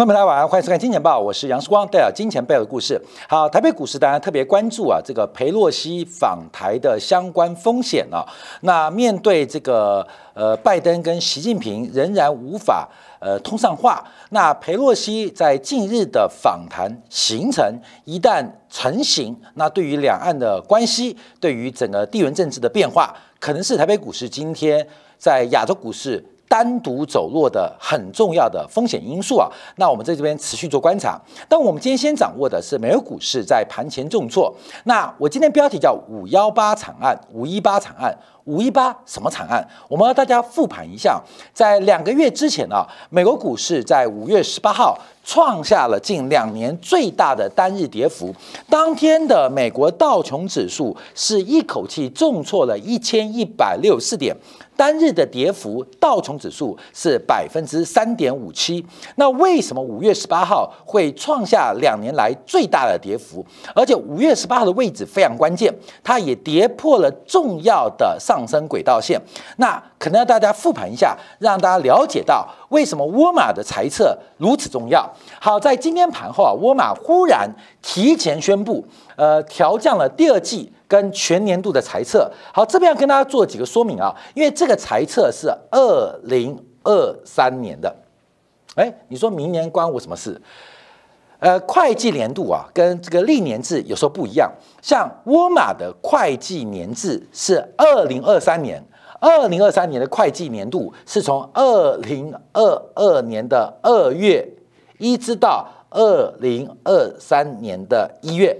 观众朋友大家晚上欢迎收看《金钱报》，我是杨世光，带来金钱背后的故事。好，台北股市大家特别关注啊，这个裴洛西访台的相关风险啊。那面对这个呃，拜登跟习近平仍然无法呃通上话，那裴洛西在近日的访谈行程一旦成型，那对于两岸的关系，对于整个地缘政治的变化，可能是台北股市今天在亚洲股市。单独走弱的很重要的风险因素啊，那我们在这边持续做观察。但我们今天先掌握的是美国股市在盘前重挫。那我今天标题叫“五幺八惨案”，五一八惨案，五一八什么惨案？我们要大家复盘一下，在两个月之前啊，美国股市在五月十八号创下了近两年最大的单日跌幅。当天的美国道琼指数是一口气重挫了一千一百六十四点。单日的跌幅，道琼指数是百分之三点五七。那为什么五月十八号会创下两年来最大的跌幅？而且五月十八号的位置非常关键，它也跌破了重要的上升轨道线。那可能要大家复盘一下，让大家了解到为什么沃尔玛的财测如此重要。好，在今天盘后啊，沃尔玛忽然提前宣布，呃，调降了第二季。跟全年度的财测，好，这边要跟大家做几个说明啊，因为这个财测是二零二三年的，哎，你说明年关我什么事？呃，会计年度啊，跟这个历年制有时候不一样，像沃尔玛的会计年制是二零二三年，二零二三年的会计年度是从二零二二年的二月一直到二零二三年的一月。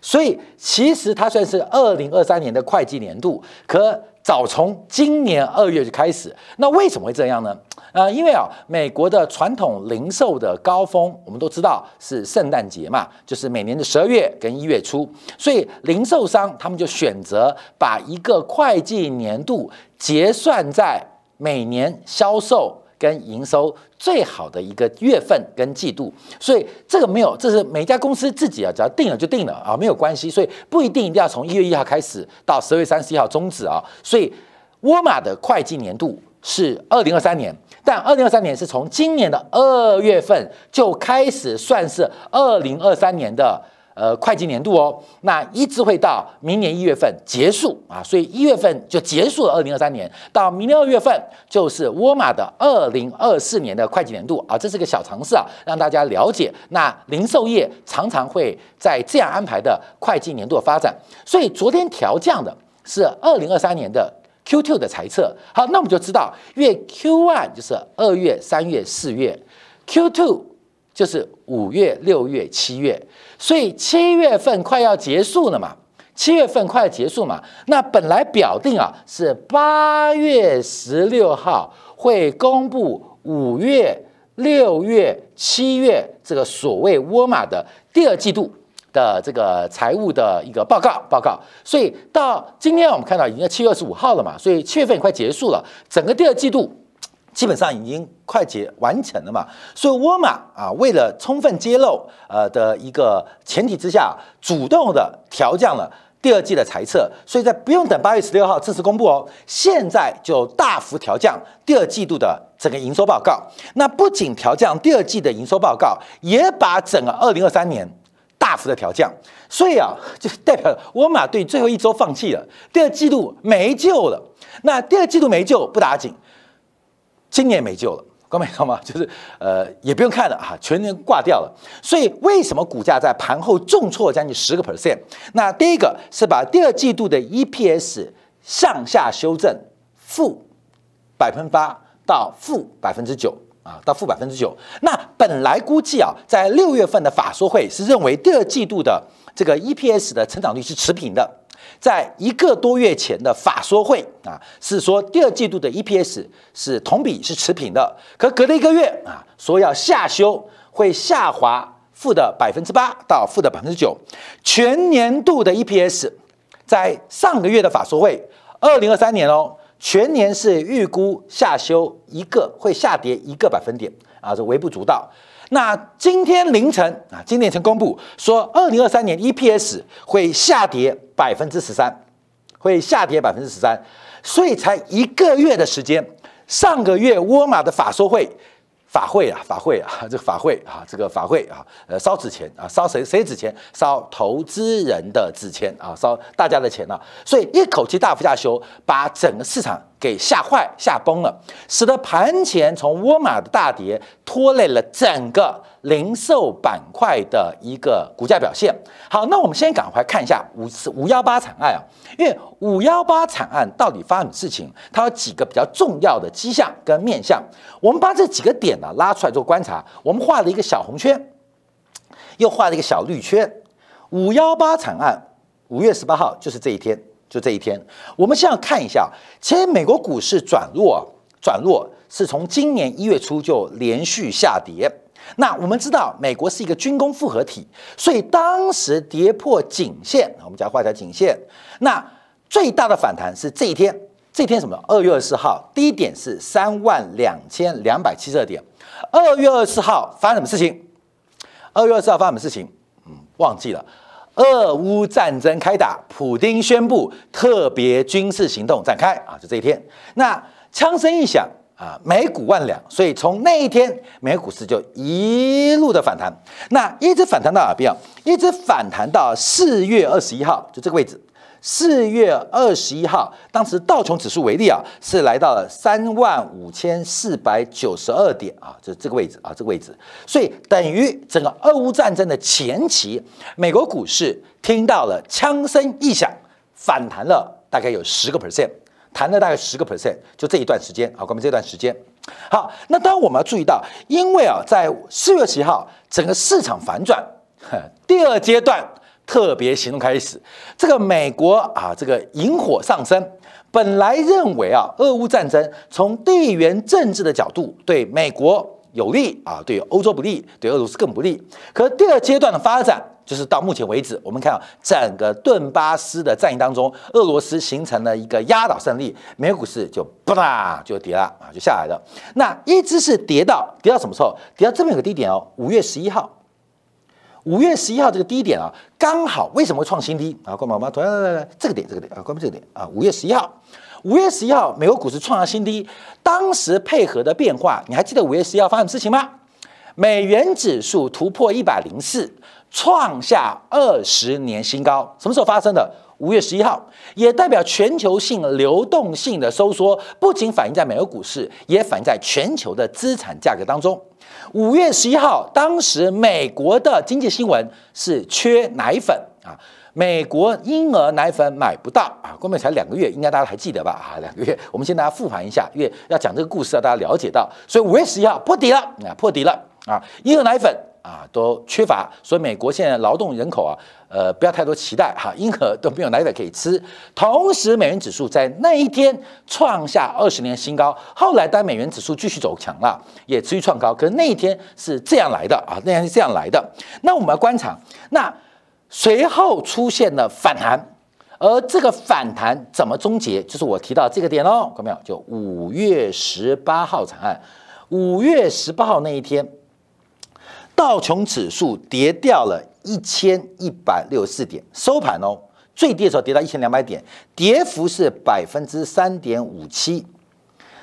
所以其实它算是二零二三年的会计年度，可早从今年二月就开始。那为什么会这样呢？呃，因为啊，美国的传统零售的高峰，我们都知道是圣诞节嘛，就是每年的十二月跟一月初，所以零售商他们就选择把一个会计年度结算在每年销售。跟营收最好的一个月份跟季度，所以这个没有，这是每家公司自己啊，只要定了就定了啊，没有关系，所以不一定一定要从一月一号开始到十月三十一号终止啊。所以沃尔玛的会计年度是二零二三年，但二零二三年是从今年的二月份就开始算是二零二三年的。呃，会计年度哦，那一直会到明年一月份结束啊，所以一月份就结束了二零二三年，到明年二月份就是沃尔玛的二零二四年的会计年度啊，这是个小尝试啊，让大家了解。那零售业常常会在这样安排的会计年度的发展，所以昨天调降的是二零二三年的 Q two 的财测。好，那我们就知道，月 Q one 就是二月、三月、四月，Q two 就是五月、六月、七月。所以七月份快要结束了嘛，七月份快要结束嘛，那本来表定啊是八月十六号会公布五月、六月、七月这个所谓沃尔玛的第二季度的这个财务的一个报告报告，所以到今天我们看到已经七月二十五号了嘛，所以七月份快结束了，整个第二季度。基本上已经快捷完成了嘛，所以沃尔玛啊，为了充分揭露呃的一个前提之下，主动的调降了第二季的财测，所以在不用等八月十六号正式公布哦，现在就大幅调降第二季度的整个营收报告。那不仅调降第二季的营收报告，也把整个二零二三年大幅的调降，所以啊，就代表沃尔玛对最后一周放弃了，第二季度没救了。那第二季度没救不打紧。今年没救了，各位看吗？就是呃，也不用看了哈，全年挂掉了。所以为什么股价在盘后重挫将近十个 percent？那第一个是把第二季度的 EPS 向下修正，负百分八到负百分之九啊，到负百分之九。那本来估计啊，在六月份的法说会是认为第二季度的这个 EPS 的成长率是持平的。在一个多月前的法说会啊，是说第二季度的 EPS 是同比是持平的，可隔了一个月啊，说要下修，会下滑负的百分之八到负的百分之九。全年度的 EPS 在上个月的法说会，二零二三年哦，全年是预估下修一个，会下跌一个百分点啊，这微不足道。那今天凌晨啊，今天凌晨公布说，二零二三年 EPS 会下跌百分之十三，会下跌百分之十三，所以才一个月的时间。上个月沃尔玛的法说会法会啊，法会啊，这个法会啊，这个法会啊，呃，烧纸钱啊，烧谁谁纸钱？烧投资人的纸钱啊，烧大家的钱啊，所以一口气大幅下修，把整个市场给吓坏、吓崩了，使得盘前从沃尔玛的大跌拖累了整个零售板块的一个股价表现。好，那我们先赶快看一下五五幺八惨案啊，因为五幺八惨案到底发生什么事情？它有几个比较重要的迹象跟面向，我们把这几个点呢。拉出来做观察，我们画了一个小红圈，又画了一个小绿圈。五幺八惨案，五月十八号就是这一天，就这一天。我们先要看一下，其实美国股市转弱，转弱是从今年一月初就连续下跌。那我们知道，美国是一个军工复合体，所以当时跌破颈线，我们讲画一条颈线。那最大的反弹是这一天，这一天什么？二月二十四号，低点是三万两千两百七十二点。二月二十四号发生什么事情？二月二十四号发生什么事情？嗯，忘记了。俄乌战争开打，普京宣布特别军事行动展开啊，就这一天。那枪声一响啊，美股万两，所以从那一天，美股市就一路的反弹。那一直反弹到哪边？一直反弹到四月二十一号，就这个位置。四月二十一号，当时道琼指数为例啊，是来到了三万五千四百九十二点啊，就这个位置啊，这个位置。所以等于整个俄乌战争的前期，美国股市听到了枪声一响，反弹了大概有十个 percent，弹了大概十个 percent，就这一段时间啊，关于这段时间。好，那当然我们要注意到，因为啊，在四月十号，整个市场反转，第二阶段。特别行动开始，这个美国啊，这个引火上身。本来认为啊，俄乌战争从地缘政治的角度对美国有利啊，对欧洲不利，对俄罗斯更不利。可第二阶段的发展，就是到目前为止，我们看到整个顿巴斯的战役当中，俄罗斯形成了一个压倒胜利，美股市就啪啦就跌了啊，就下来了。那一直是跌到跌到什么时候？跌到这边有个低点哦，五月十一号。五月十一号这个低点啊，刚好为什么会创新低啊？关宝妈，同样来来来，这个点这个点啊，关闭这个点啊。五月十一号，五月十一号，美国股市创下新低，当时配合的变化，你还记得五月十一号发生事情吗？美元指数突破一百零四，创下二十年新高。什么时候发生的？五月十一号，也代表全球性流动性的收缩，不仅反映在美国股市，也反映在全球的资产价格当中。五月十一号，当时美国的经济新闻是缺奶粉啊，美国婴儿奶粉买不到啊，后面才两个月，应该大家还记得吧？啊，两个月，我们先大家复盘一下，因为要讲这个故事，要大家了解到，所以五月十一号破底了啊，破底了啊，婴儿奶粉。啊，都缺乏，所以美国现在劳动人口啊，呃，不要太多期待哈，婴儿都没有奶粉可以吃。同时，美元指数在那一天创下二十年新高。后来，当美元指数继续走强了，也持续创高。可是那一天是这样来的啊，那天是这样来的。那我们要观察，那随后出现了反弹，而这个反弹怎么终结？就是我提到这个点喽，看到没有？就五月十八号惨案，五月十八号那一天。道琼指数跌掉了一千一百六十四点，收盘哦，最低的时候跌到一千两百点，跌幅是百分之三点五七，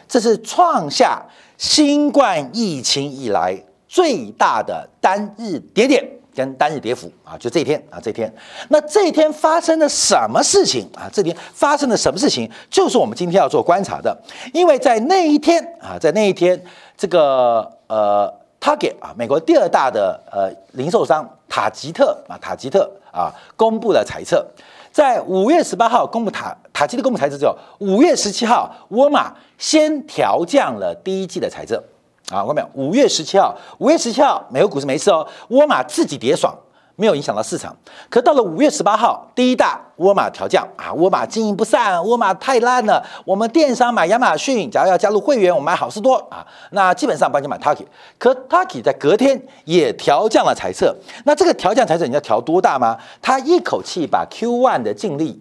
这是创下新冠疫情以来最大的单日跌点跟单日跌幅啊！就这一天啊，这一天，那这一天发生了什么事情啊？这天发生了什么事情？就是我们今天要做观察的，因为在那一天啊，在那一天，这个呃。Target 啊，美国第二大的呃零售商塔吉特啊，塔吉特啊公布了财测，在五月十八号公布塔塔吉特公布财测之后，五月十七号沃尔玛先调降了第一季的财测啊，看到没有？五月十七号，五月十七号美国股市没事哦，沃尔玛自己跌爽。没有影响到市场，可到了五月十八号，第一大沃尔玛调降啊，沃尔玛经营不善，沃尔玛太烂了。我们电商买亚马逊，假如要加入会员，我们买好事多啊，那基本上帮你买 tark。可 tark 在隔天也调降了财测，那这个调降财测你要调多大吗？他一口气把 Q one 的净利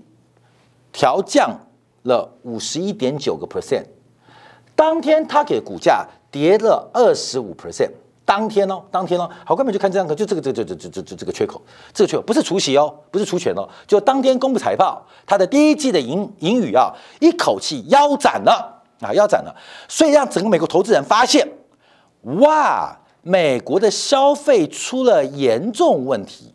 调降了五十一点九个 percent，当天 Target 股价跌了二十五 percent。当天哦，当天哦，好，根本就看这张图，就这个，这这这这这这这个缺口，这个缺口不是除夕哦，不是除权哦，就当天公布财报，它的第一季的盈盈余啊，一口气腰斩了啊，腰斩了，所以让整个美国投资人发现，哇，美国的消费出了严重问题。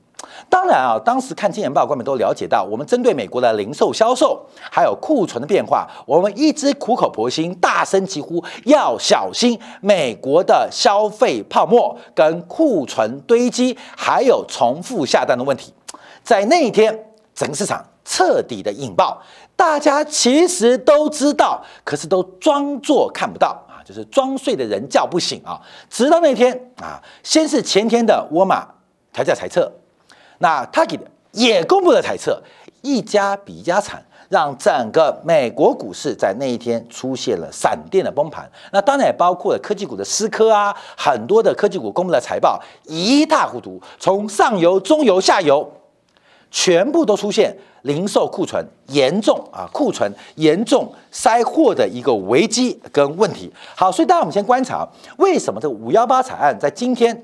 当然啊，当时看《金钱报》，官们都了解到，我们针对美国的零售销售还有库存的变化，我们一直苦口婆心、大声疾呼要小心美国的消费泡沫、跟库存堆积，还有重复下单的问题。在那一天，整个市场彻底的引爆，大家其实都知道，可是都装作看不到啊，就是装睡的人叫不醒啊。直到那天啊，先是前天的沃尔玛调价裁测。那 Target 也公布了财测，一家比一家惨，让整个美国股市在那一天出现了闪电的崩盘。那当然也包括了科技股的思科啊，很多的科技股公布了财报一塌糊涂，从上游、中游、下游，全部都出现零售库存严重啊，库存严重塞货的一个危机跟问题。好，所以大家我们先观察，为什么这个五幺八惨案在今天？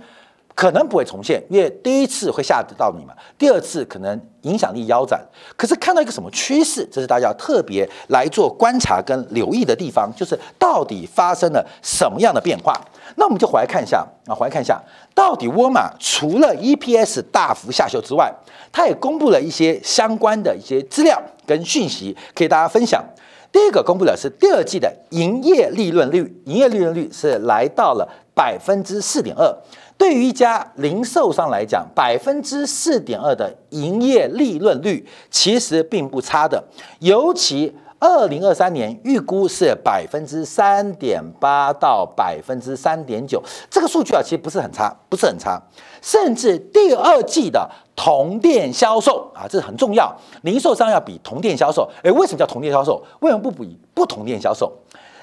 可能不会重现，因为第一次会吓得到你嘛，第二次可能影响力腰斩。可是看到一个什么趋势，这是大家要特别来做观察跟留意的地方，就是到底发生了什么样的变化。那我们就回来看一下啊，回来看一下，到底沃尔玛除了 EPS 大幅下修之外，它也公布了一些相关的一些资料跟讯息，可以大家分享。第一个公布的是第二季的营业利润率，营业利润率是来到了百分之四点二。对于一家零售商来讲，百分之四点二的营业利润率其实并不差的，尤其二零二三年预估是百分之三点八到百分之三点九，这个数据啊，其实不是很差，不是很差。甚至第二季的同店销售啊，这是很重要，零售商要比同店销售。诶，为什么叫同店销售？为什么不比不同店销售？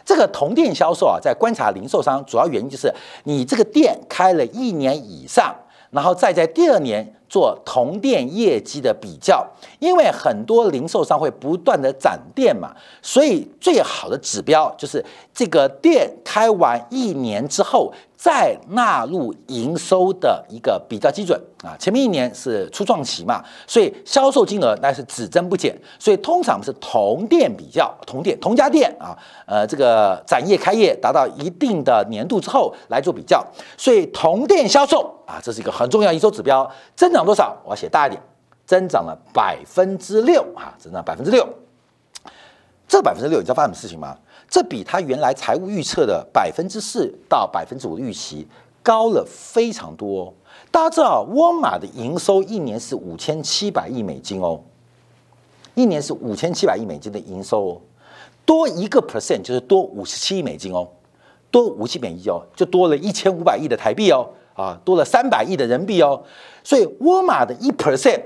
这个同店销售啊，在观察零售商，主要原因就是你这个店开了一年以上，然后再在第二年做同店业绩的比较，因为很多零售商会不断的展店嘛，所以最好的指标就是这个店开完一年之后。再纳入营收的一个比较基准啊，前面一年是初创期嘛，所以销售金额那是只增不减，所以通常是同店比较，同店同家店啊，呃，这个展业开业达到一定的年度之后来做比较，所以同店销售啊，这是一个很重要营收指标，增长多少？我要写大一点，增长了百分之六啊，增长百分之六，这百分之六你知道发生什么事情吗？这比他原来财务预测的百分之四到百分之五的预期高了非常多。大家知道，沃尔玛的营收一年是五千七百亿美金哦，一年是五千七百亿美金的营收哦，多一个 percent 就是多五十七亿美金哦，多五十七美金哦，就多了一千五百亿的台币哦，啊，多了三百亿的人民币哦。所以沃尔玛的一 percent，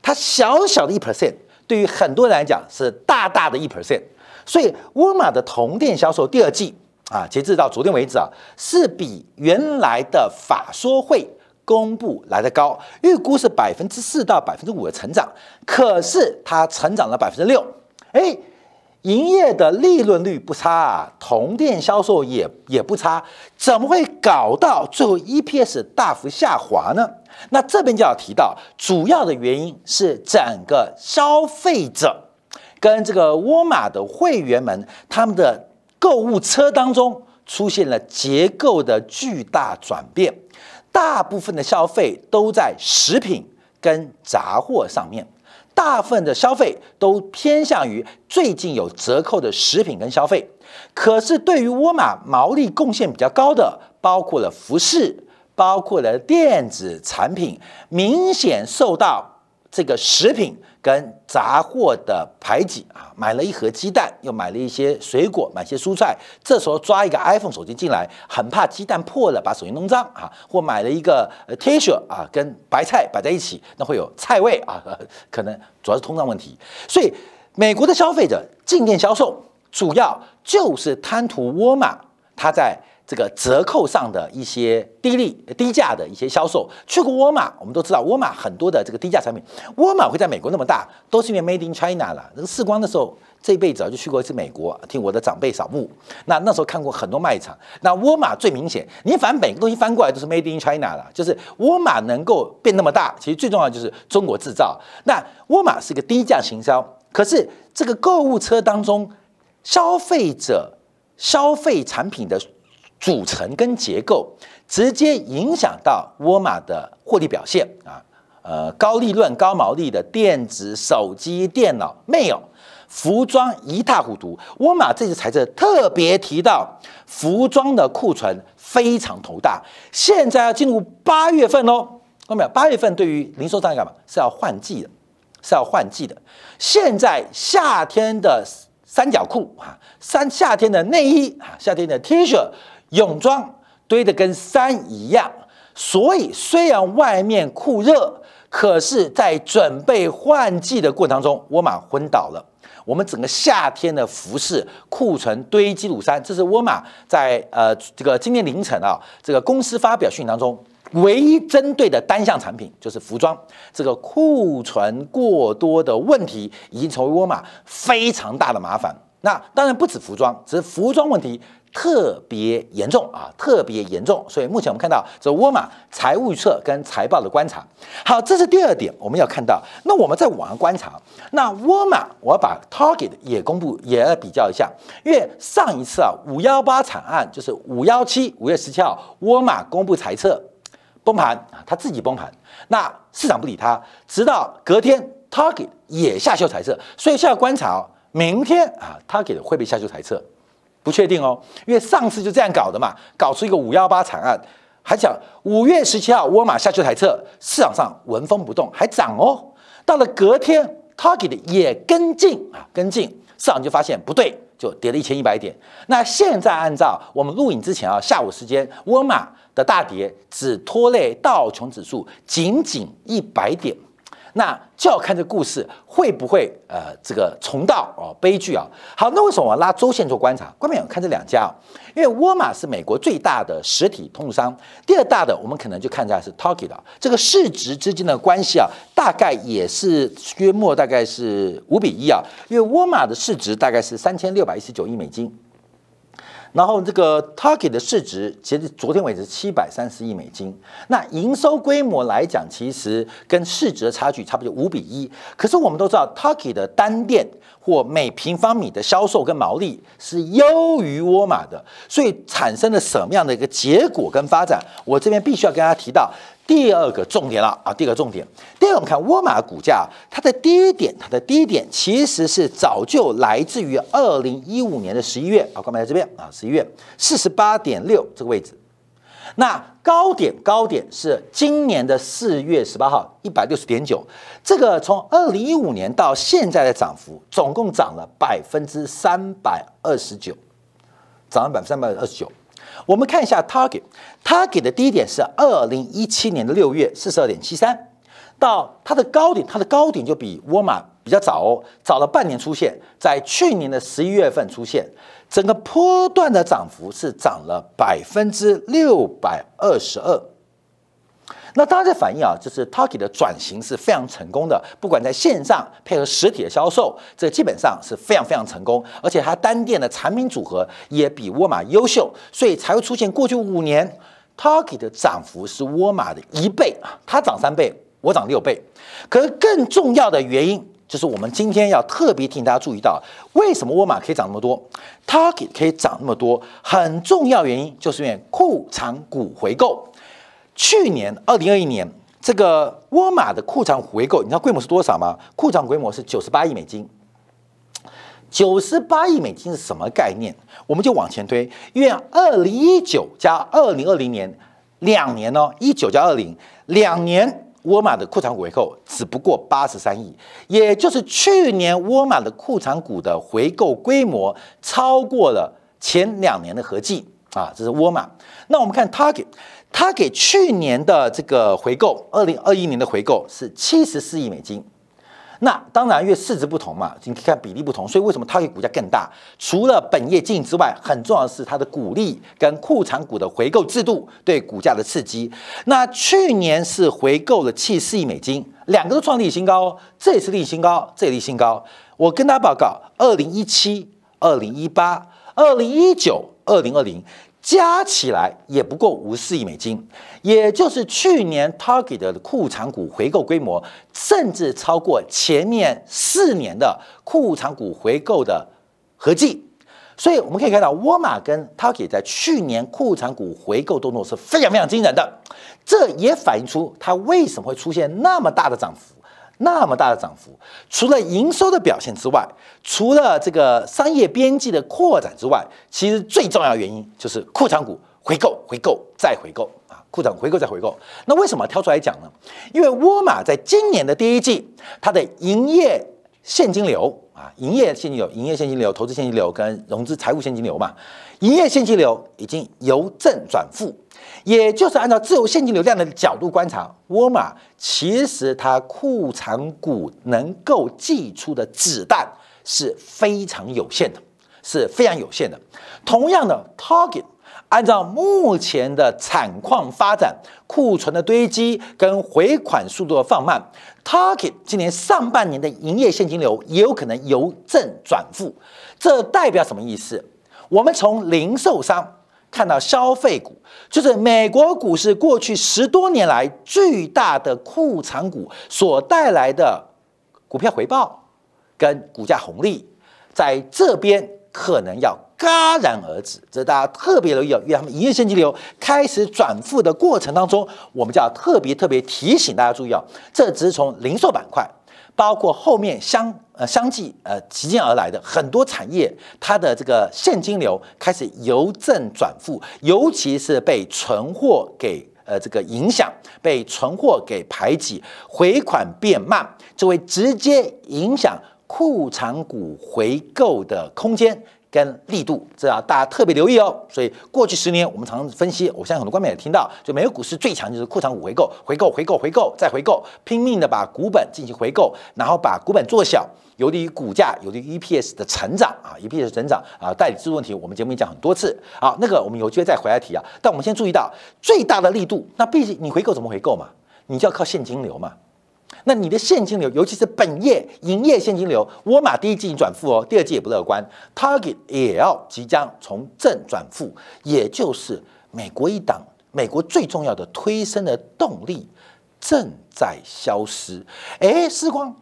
它小小的一 percent，对于很多人来讲是大大的一 percent。所以沃尔玛的同店销售第二季啊，截至到昨天为止啊，是比原来的法说会公布来的高，预估是百分之四到百分之五的成长，可是它成长了百分之六，哎，营业的利润率不差啊，同店销售也也不差，怎么会搞到最后 EPS 大幅下滑呢？那这边就要提到，主要的原因是整个消费者。跟这个沃尔玛的会员们，他们的购物车当中出现了结构的巨大转变，大部分的消费都在食品跟杂货上面，大部分的消费都偏向于最近有折扣的食品跟消费。可是对于沃尔玛毛利贡献比较高的，包括了服饰，包括了电子产品，明显受到这个食品。跟杂货的排挤啊，买了一盒鸡蛋，又买了一些水果，买些蔬菜。这时候抓一个 iPhone 手机进来，很怕鸡蛋破了，把手机弄脏啊。或买了一个 T 恤啊，跟白菜摆在一起，那会有菜味啊，可能主要是通胀问题。所以美国的消费者进店销售，主要就是贪图沃尔玛，它在。这个折扣上的一些低利低价的一些销售，去过沃尔玛，我们都知道沃尔玛很多的这个低价产品。沃尔玛会在美国那么大，都是因为 Made in China 了。那个世光的时候，这一辈子啊就去过一次美国，听我的长辈扫墓。那那时候看过很多卖场。那沃尔玛最明显，你反正每个东西翻过来都是 Made in China 了，就是沃尔玛能够变那么大，其实最重要就是中国制造。那沃尔玛是个低价行销，可是这个购物车当中，消费者消费产品的。组成跟结构，直接影响到沃尔玛的获利表现啊。呃，高利润、高毛利的电子、手机、电脑没有，服装一塌糊涂。沃尔玛这次财报特别提到，服装的库存非常头大。现在要进入八月份哦，看到没有？八月份对于零售商来干嘛？是要换季的，是要换季的。现在夏天的三角裤啊，三夏天的内衣啊，夏天的 T 恤、泳装堆得跟山一样。所以虽然外面酷热，可是，在准备换季的过程当中，沃尔玛昏倒了。我们整个夏天的服饰库存堆积如山，这是沃尔玛在呃这个今天凌晨啊，这个公司发表讯当中唯一针对的单项产品就是服装，这个库存过多的问题已经成为沃尔玛非常大的麻烦。那当然不止服装，只是服装问题。特别严重啊，特别严重，所以目前我们看到这沃尔玛财务预测跟财报的观察。好，这是第二点，我们要看到。那我们在网上观察，那沃尔玛，我要把 Target 也公布，也要比较一下。因为上一次啊，五幺八惨案就是五幺七五月十七号，沃尔玛公布财测崩盘啊，他自己崩盘，那市场不理他，直到隔天 Target 也下修财测，所以现在观察哦，明天啊，Target 会被下修财测。不确定哦，因为上次就这样搞的嘛，搞出一个五幺八惨案，还讲五月十七号沃尔玛下去台测，市场上纹风不动，还涨哦。到了隔天，Target 也跟进啊，跟进，市场就发现不对，就跌了一千一百点。那现在按照我们录影之前啊，下午时间，沃尔玛的大跌只拖累道琼指数仅仅一百点。那就要看这故事会不会呃这个重蹈哦悲剧啊。好，那为什么我要拉周线做观察？关面看这两家啊，因为沃尔玛是美国最大的实体通商，第二大的我们可能就看一下是 Target 这个市值之间的关系啊，大概也是约莫大概是五比一啊，因为沃尔玛的市值大概是三千六百一十九亿美金。然后这个 Target 的市值，截至昨天为止七百三十亿美金。那营收规模来讲，其实跟市值的差距差不多五比一。可是我们都知道，Target 的单店或每平方米的销售跟毛利是优于沃尔玛的，所以产生了什么样的一个结果跟发展？我这边必须要跟大家提到。第二个重点了啊，第二个重点。第二个，我们看沃尔玛股价，它的低点，它的低点其实是早就来自于二零一五年的十一月啊，关麦在这边啊，十一月四十八点六这个位置。那高点高点是今年的四月十八号一百六十点九，这个从二零一五年到现在的涨幅总共涨了百分之三百二十九，涨了百分之三百二十九。我们看一下 Target，Target 的低点是二零一七年的六月四十二点七三，到它的高点，它的高点就比沃尔玛比较早哦，早了半年出现在去年的十一月份出现，整个波段的涨幅是涨了百分之六百二十二。那大家在反映啊，就是 Target 的转型是非常成功的，不管在线上配合实体的销售，这基本上是非常非常成功，而且它单店的产品组合也比沃尔玛优秀，所以才会出现过去五年 Target 的涨幅是沃尔玛的一倍啊，它涨三倍，我涨六倍。可是更重要的原因就是我们今天要特别提醒大家注意到，为什么沃尔玛可以涨那么多，Target 可以涨那么多，很重要原因就是因为库藏股回购。去年二零二一年，这个沃尔玛的库藏回购，你知道规模是多少吗？库藏规模是九十八亿美金。九十八亿美金是什么概念？我们就往前推，因为二零一九加二零二零年两年哦，一九加二零两年，沃尔玛的库藏回购只不过八十三亿，也就是去年沃尔玛的库存股的回购规模超过了前两年的合计啊，这是沃尔玛。那我们看 Target。他给去年的这个回购，二零二一年的回购是七十四亿美金。那当然，因为市值不同嘛，你看比例不同，所以为什么它给股价更大？除了本业经营之外，很重要的是它的股利跟库藏股的回购制度对股价的刺激。那去年是回购了七十四亿美金，两个都创历史新高哦，这也是历史新高，这也历史新高。我跟大家报告，二零一七、二零一八、二零一九、二零二零。加起来也不过五十四亿美金，也就是去年 Target 的库藏股回购规模，甚至超过前面四年的库藏股回购的合计。所以我们可以看到，沃尔玛跟 Target 在去年库藏股回购动作是非常非常惊人的，这也反映出它为什么会出现那么大的涨幅，那么大的涨幅。除了营收的表现之外，除了这个商业边际的扩展之外，其实最重要原因就是库藏股回购、回购再回购啊，库藏回购再回购。那为什么挑出来讲呢？因为沃尔玛在今年的第一季，它的营业现金流。啊，营业现金流、营业现金流、投资现金流跟融资财务现金流嘛，营业现金流已经由正转负，也就是按照自由现金流量的角度观察，沃尔玛其实它库藏股能够寄出的子弹是非常有限的，是非常有限的。同样的，Target。按照目前的产况发展，库存的堆积跟回款速度的放慢，Target 今年上半年的营业现金流也有可能由正转负。这代表什么意思？我们从零售商看到消费股，就是美国股市过去十多年来巨大的库藏股所带来的股票回报跟股价红利，在这边可能要。戛然而止，这大家特别留意哦。因为他们营业现金流开始转负的过程当中，我们就要特别特别提醒大家注意哦。这只是从零售板块，包括后面相相继呃急进而来的很多产业，它的这个现金流开始由正转负，尤其是被存货给呃这个影响，被存货给排挤，回款变慢，就会直接影响库藏股回购的空间。跟力度，这要大家特别留意哦。所以过去十年，我们常常分析，我相信很多观众也听到，就美国股市最强就是库藏股回购，回购，回购，回购，再回购，拼命的把股本进行回购，然后把股本做小，有利于股价，有利于 EPS 的成长啊，EPS 成长啊，代理制度问题，我们节目也讲很多次啊，那个我们有机会再回来提啊。但我们先注意到最大的力度，那毕竟你回购怎么回购嘛？你就要靠现金流嘛。那你的现金流，尤其是本业营业现金流，沃尔玛第一季转负哦，第二季也不乐观，Target 也要即将从正转负，也就是美国一档，美国最重要的推升的动力正在消失。哎，时光，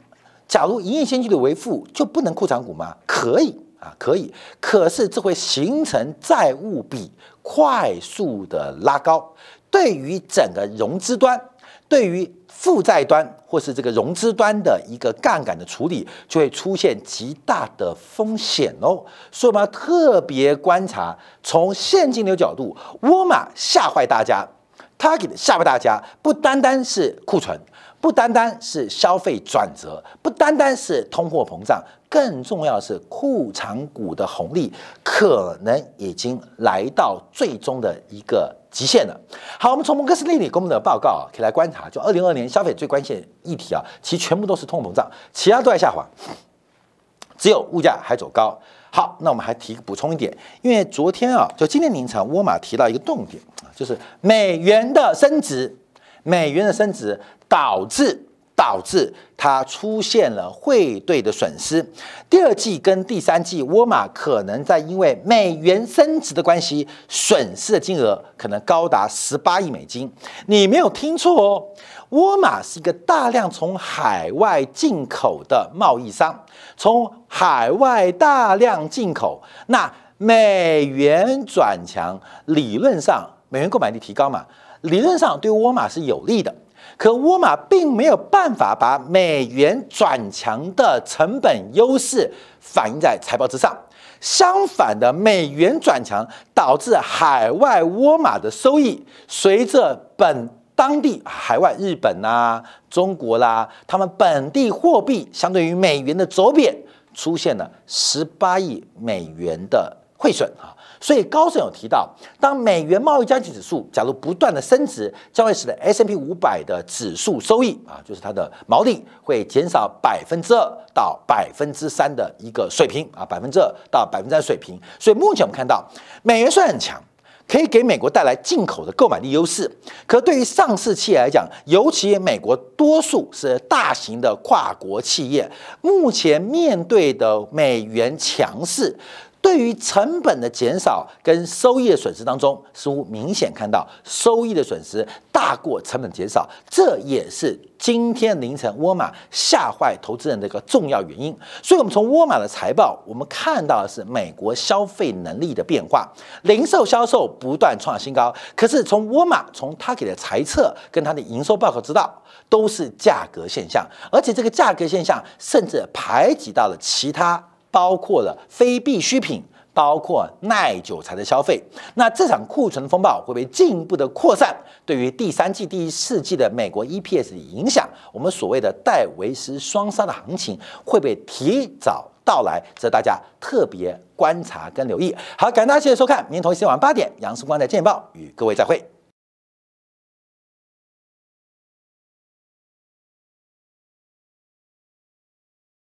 假如营业现金流为负，就不能库藏股吗？可以啊，可以，可是这会形成债务比快速的拉高，对于整个融资端，对于负债端或是这个融资端的一个杠杆的处理，就会出现极大的风险哦。所以我们要特别观察，从现金流角度，沃尔玛吓坏大家，Target 吓坏大家，不单单是库存，不单单是消费转折，不单单是通货膨胀，更重要的是库藏股的红利可能已经来到最终的一个。极限了。好，我们从摩根士丹利公布的报告啊，可以来观察，就二零二年消费最关键议题啊，其实全部都是通货膨胀，其他都在下滑，只有物价还走高。好，那我们还提补充一点，因为昨天啊，就今天凌晨，沃尔玛提到一个重点啊，就是美元的升值，美元的升值导致。导致它出现了汇兑的损失。第二季跟第三季，沃尔玛可能在因为美元升值的关系，损失的金额可能高达十八亿美金。你没有听错哦，沃尔玛是一个大量从海外进口的贸易商，从海外大量进口，那美元转强，理论上美元购买力提高嘛，理论上对沃尔玛是有利的。可沃尔玛并没有办法把美元转强的成本优势反映在财报之上，相反的，美元转强导致海外沃尔玛的收益随着本当地海外日本啦、中国啦，他们本地货币相对于美元的走贬，出现了十八亿美元的汇损啊。所以高盛有提到，当美元贸易交易指数假如不断的升值，将会使得 S M P 五百的指数收益啊，就是它的毛利会减少百分之二到百分之三的一个水平啊，百分之二到百分之三水平。所以目前我们看到，美元虽然很强，可以给美国带来进口的购买力优势，可对于上市企业来讲，尤其美国多数是大型的跨国企业，目前面对的美元强势。对于成本的减少跟收益的损失当中，似乎明显看到收益的损失大过成本减少，这也是今天凌晨沃尔玛吓坏投资人的一个重要原因。所以，我们从沃尔玛的财报，我们看到的是美国消费能力的变化，零售销售不断创新高。可是，从沃尔玛从他给的财测跟他的营收报告知道，都是价格现象，而且这个价格现象甚至排挤到了其他。包括了非必需品，包括耐久材的消费。那这场库存风暴会不会进一步的扩散？对于第三季、第四季的美国 EPS 的影响，我们所谓的戴维斯双杀的行情会不会提早到来？这大家特别观察跟留意。好，感谢大家谢谢收看，明天同一时间晚八点，杨世光在见报与各位再会。